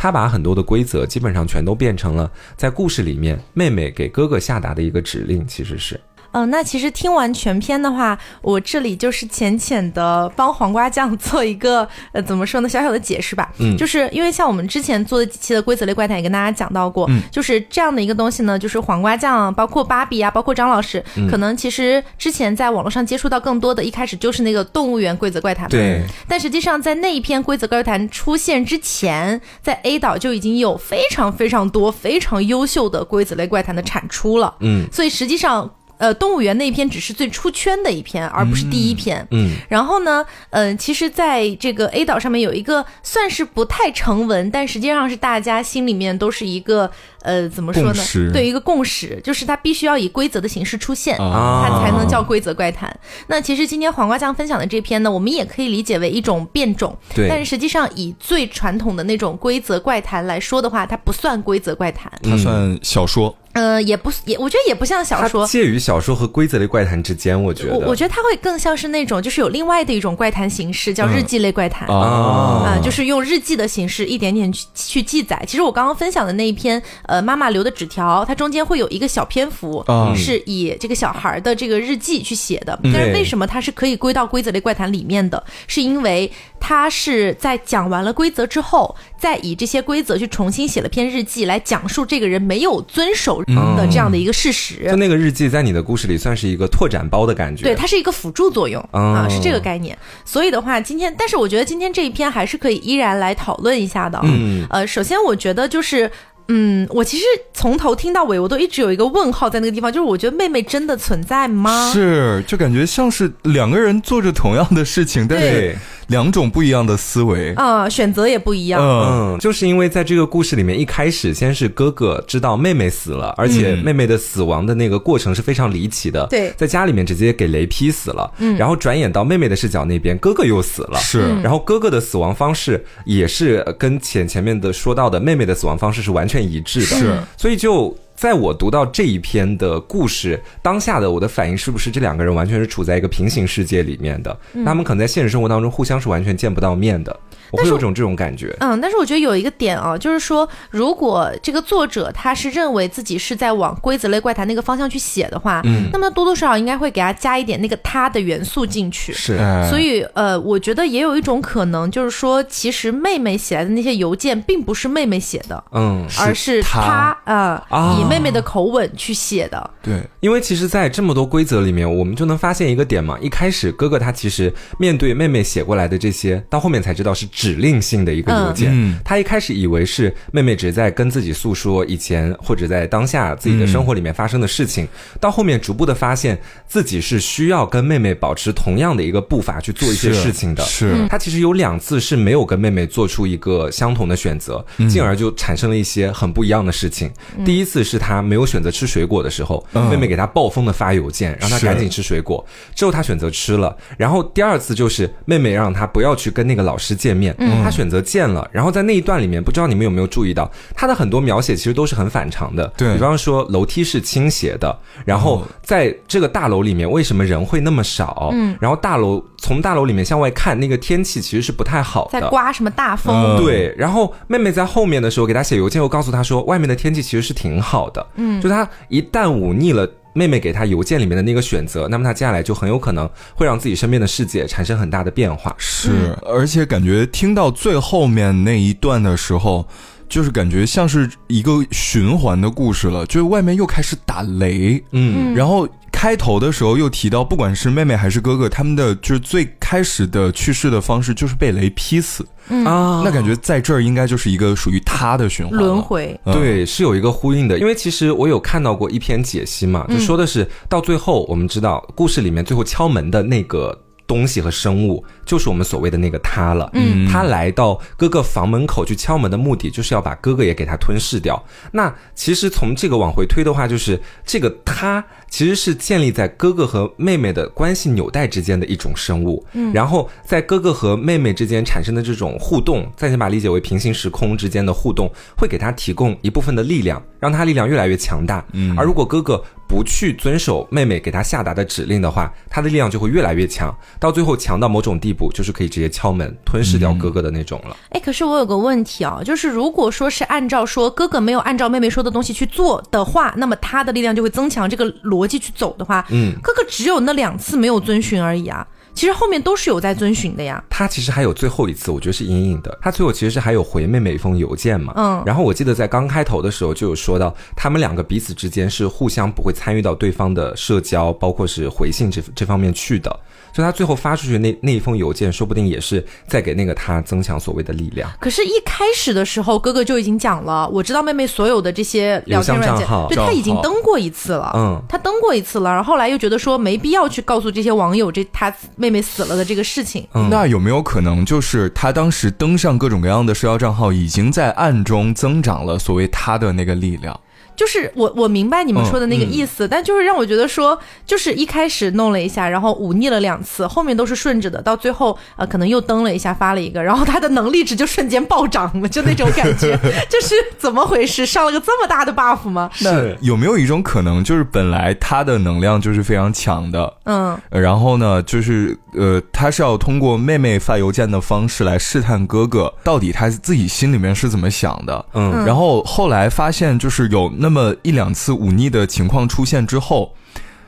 他把很多的规则基本上全都变成了在故事里面妹妹给哥哥下达的一个指令，其实是。嗯，那其实听完全篇的话，我这里就是浅浅的帮黄瓜酱 [laughs] 做一个呃，怎么说呢，小小的解释吧。嗯，就是因为像我们之前做的几期的规则类怪谈也跟大家讲到过，嗯，就是这样的一个东西呢，就是黄瓜酱，包括芭比啊，包括张老师，可能其实之前在网络上接触到更多的一开始就是那个动物园规则怪谈，对。但实际上在那一篇规则怪谈出现之前，在 A 岛就已经有非常非常多非常优秀的规则类怪谈的产出了，嗯，所以实际上。呃，动物园那一篇只是最出圈的一篇，而不是第一篇。嗯，然后呢，嗯，其实在这个 A 岛上面有一个算是不太成文，但实际上是大家心里面都是一个呃，怎么说呢？对，一个共识，就是它必须要以规则的形式出现，它才能叫规则怪谈。那其实今天黄瓜酱分享的这篇呢，我们也可以理解为一种变种。对，但是实际上以最传统的那种规则怪谈来说的话，它不算规则怪谈，它算小说。呃，也不也，我觉得也不像小说，介于小说和规则类怪谈之间。我觉得，我我觉得它会更像是那种，就是有另外的一种怪谈形式，叫日记类怪谈啊，就是用日记的形式一点点去去记载。其实我刚刚分享的那一篇，呃，妈妈留的纸条，它中间会有一个小篇幅，是以这个小孩的这个日记去写的。但是为什么它是可以归到规则类怪谈里面的？是因为它是在讲完了规则之后，再以这些规则去重新写了篇日记，来讲述这个人没有遵守。的这样的一个事实，就那个日记在你的故事里算是一个拓展包的感觉，对，它是一个辅助作用啊，是这个概念。所以的话，今天，但是我觉得今天这一篇还是可以依然来讨论一下的。嗯，呃，首先我觉得就是，嗯，我其实从头听到尾，我都一直有一个问号在那个地方，就是我觉得妹妹真的存在吗？是，就感觉像是两个人做着同样的事情，但是。两种不一样的思维。啊、选择也不一样。嗯，嗯，就是因为在这个故事里面，一开始先是哥哥知道妹妹死了，而且妹妹的死亡的那个过程是非常离奇的。对在家里面直接给雷劈死了。嗯，然后转眼到妹妹的视角那边，哥哥又死了。是然后哥哥的死亡方式也是呃跟前前面的说到的妹妹的死亡方式是完全一致的。是，所以就。在我读到这一篇的故事当下的我的反应是不是这两个人完全是处在一个平行世界里面的？那他们可能在现实生活当中互相是完全见不到面的。我会有种这种感觉。嗯，但是我觉得有一个点啊，就是说，如果这个作者他是认为自己是在往规则类怪谈那个方向去写的话，嗯，那么多多少少应该会给他加一点那个他的元素进去。是，哎所以，呃，我觉得也有一种可能，就是说，其实妹妹写来的那些邮件并不是妹妹写的，嗯，而是他啊以妹妹的口吻去写的。对，因为其实，在这么多规则里面，我们就能发现一个点嘛。一开始，哥哥他其实面对妹妹写过来的这些，到后面才知道是指令性的一个邮件。嗯他一开始以为是妹妹只是在跟自己诉说以前或者在当下自己的生活里面发生的事情，到后面逐步的发现自己是需要跟妹妹保持同样的一个步伐去做一些事情的。是他其实有两次是没有跟妹妹做出一个相同的选择，进而就产生了一些很不一样的事情。第一次是他没有选择吃水果的时候，妹妹给他暴风的发邮件，让他赶紧吃水果，之后他选择吃了。然后第二次就是妹妹让他不要去跟那个老师见面，他选择见了。然后在那一段里面，不知道你们有没有注意到，他的很多描写其实都是很反常的。对比方说楼梯是倾斜的，然后在这个大楼里面为什么人会那么少？嗯，然后大楼从大楼里面向外看，那个天气其实是不太好的。在刮什么大风？嗯对，然后妹妹在后面的时候给他写邮件，又告诉他说，外面的天气其实是挺好的。嗯，就他一旦忤逆了。妹妹给他邮件里面的那个选择，那么他接下来就很有可能会让自己身边的世界产生很大的变化。是，而且感觉听到最后面那一段的时候，就是感觉像是一个循环的故事了，就是外面又开始打雷，嗯，然后开头的时候又提到，不管是妹妹还是哥哥，他们的就是最开始的去世的方式就是被雷劈死，啊那感觉在这儿应该就是一个属于他的循环轮。回。嗯对，是有一个呼应的，因为其实我有看到过一篇解析嘛，就说的是到最后，我们知道故事里面最后敲门的那个东西和生物，就是我们所谓的那个他了。嗯，他来到哥哥房门口去敲门的目的，就是要把哥哥也给他吞噬掉。那其实从这个往回推的话，就是这个他其实是建立在哥哥和妹妹的关系纽带之间的一种生物。嗯，然后在哥哥和妹妹之间产生的这种互动，暂且把它理解为平行时空之间的互动，会给他提供一部分的力量，让他力量越来越强大。嗯，而如果哥哥不去遵守妹妹给他下达的指令的话，他的力量就会越来越强，到最后强到某种地步，就是可以直接敲门吞噬掉哥哥的那种了。哎，可是我有个问题啊，就是如果说是按照说哥哥没有按照妹妹说的东西去做的话，那么他的力量就会增强。这个逻辑去走的话，嗯，哥哥只有那两次没有遵循而已啊，其实后面都是有在遵循的呀。他其实还有最后一次，我觉得是隐隐的。他最后其实是还有回妹妹一封邮件嘛，嗯然后我记得在刚开头的时候就有说到，他们两个彼此之间是互相不会参与到对方的社交，包括是回信这这方面去的。所以他最后发出去那那一封邮件，说不定也是在给那个他增强所谓的力量。可是，一开始的时候，哥哥就已经讲了，我知道妹妹所有的这些聊天软件对他已经登过一次了，嗯他登过一次了，然后后来又觉得说没必要去告诉这些网友这他妹妹死了的这个事情。嗯那有没有可能，就是他当时登上各种各样的社交账号，已经在暗中增长了所谓他的那个力量？就是我我明白你们说的那个意思，但就是让我觉得说，就是一开始弄了一下，然后忤逆了两次，后面都是顺着的，到最后呃可能又登了一下，发了一个，然后他的能力值就瞬间暴涨了，就那种感觉，[laughs] 就是怎么回事？上了个这么大的 buff 吗？那有没有一种可能，就是本来他的能量就是非常强的，嗯呃然后呢，就是呃，他是要通过妹妹发邮件的方式来试探哥哥到底他自己心里面是怎么想的。嗯然后后来发现，就是有那么一两次忤逆的情况出现之后，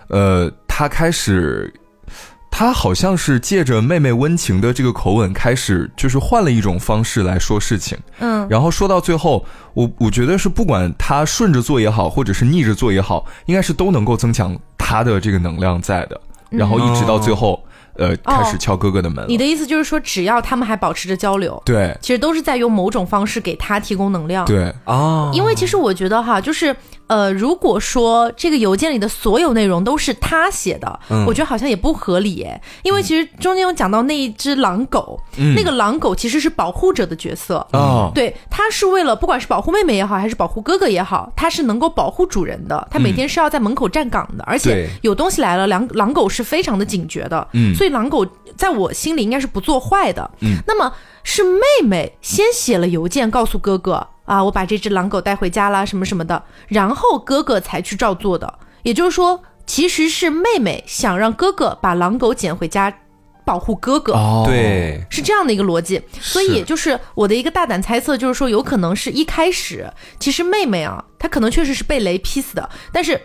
呃，他开始。他好像是借着妹妹温情的这个口吻，开始就是换了一种方式来说事情。嗯，然后说到最后，我我觉得是不管他顺着做也好，或者是逆着做也好，应该是都能够增强他的这个能量在的。然后一直到最后，呃，开始敲哥哥的门了。你的意思就是说，只要他们还保持着交流，对其实都是在用某种方式给他提供能量。对，哦，因为其实我觉得哈，就是呃，如果说这个邮件里的所有内容都是他写的，嗯我觉得好像也不合理耶。因为其实中间有讲到那一只狼狗，那个狼狗其实是保护者的角色。哦，对，他是为了不管是保护妹妹也好，还是保护哥哥也好，他是能够保护主人的。他每天是要在门口站岗的，而且有东西来了，狼狼狗是非常的警觉的。嗯所以狼狗在我心里应该是不做坏的。嗯，那么是妹妹先写了邮件告诉哥哥啊，我把这只狼狗带回家啦，什么什么的，然后哥哥才去照做的。也就是说，其实是妹妹想让哥哥把狼狗捡回家，保护哥哥。哦，对，是这样的一个逻辑，所以也就是我的一个大胆猜测，就是说有可能是一开始其实妹妹啊，她可能确实是被雷劈死的，但是。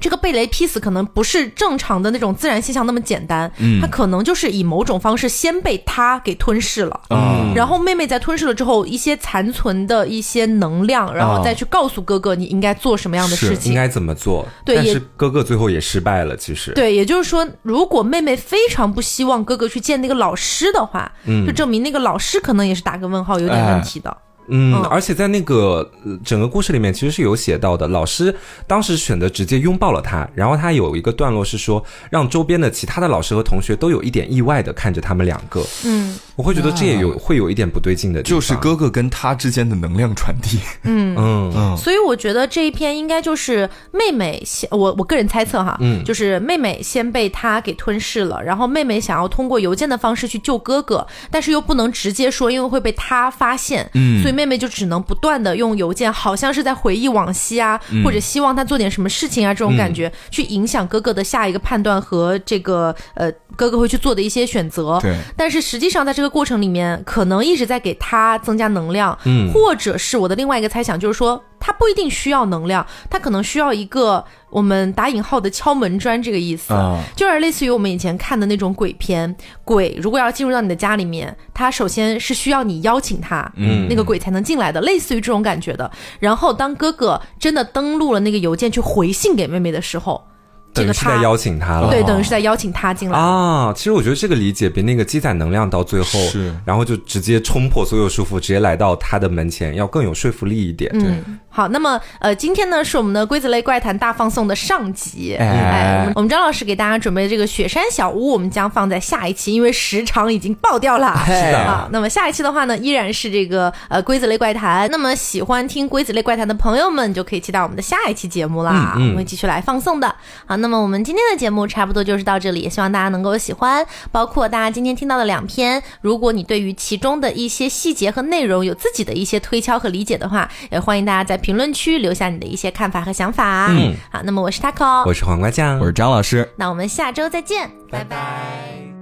这个被雷劈死可能不是正常的那种自然现象那么简单，嗯她可能就是以某种方式先被他给吞噬了，嗯然后妹妹在吞噬了之后，一些残存的一些能量，然后再去告诉哥哥你应该做什么样的事情应。该怎么做？对也但是哥哥最后也失败了，其实。对，也就是说，如果妹妹非常不希望哥哥去见那个老师的话，嗯就证明那个老师可能也是打个问号，有点问题的。嗯嗯，而且在那个呃整个故事里面，其实是有写到的，老师当时选择直接拥抱了他，然后他有一个段落是说，让周边的其他的老师和同学都有一点意外的看着他们两个，嗯。我会觉得这也有会有一点不对劲的地方，就是哥哥跟他之间的能量传递。嗯。嗯。[laughs] 嗯，所以我觉得这一篇应该就是妹妹先，我我个人猜测哈，嗯。就是妹妹先被他给吞噬了，然后妹妹想要通过邮件的方式去救哥哥，但是又不能直接说，因为会被他发现，嗯。所以妹妹就只能不断的用邮件，好像是在回忆往昔啊，嗯。或者希望他做点什么事情啊，这种感觉、去影响哥哥的下一个判断和这个呃哥哥会去做的一些选择，对，但是实际上，在这个过程里面，可能一直在给他增加能量，嗯。或者是我的另外一个猜想，就是说他不一定需要能量，他可能需要一个我们打引号的敲门砖这个意思，啊就是类似于我们以前看的那种鬼片，鬼如果要进入到你的家里面，他首先是需要你邀请他，嗯那个鬼才能进来的，类似于这种感觉的。然后当哥哥真的登录了那个邮件去回信给妹妹的时候，这个他等于是在邀请他了。对，哦等于是在邀请他进来。啊，其实我觉得这个理解比那个积攒能量到最后，是然后就直接冲破所有束缚，直接来到他的门前，要更有说服力一点。嗯，好，那么呃，今天呢是我们的规则类怪谈大放送的上集，哎哎，我们我们张老师给大家准备的这个雪山小屋，我们将放在下一期，因为时长已经爆掉了。[laughs] 是的啊，那么下一期的话呢，依然是这个呃规则类怪谈。那么喜欢听规则类怪谈的朋友们，就可以期待我们的下一期节目啦，嗯嗯我们会继续来放送的。好，那么我们今天的节目差不多就是到这里，也希望大家能够喜欢，包括大家今天听到的两篇，如果你对于其中的一些细节和内容有自己的一些推敲和理解的话，也欢迎大家在评论区留下你的一些看法和想法。嗯，好，那么我是 taco，我是黄瓜酱，我是张老师。那我们下周再见，拜拜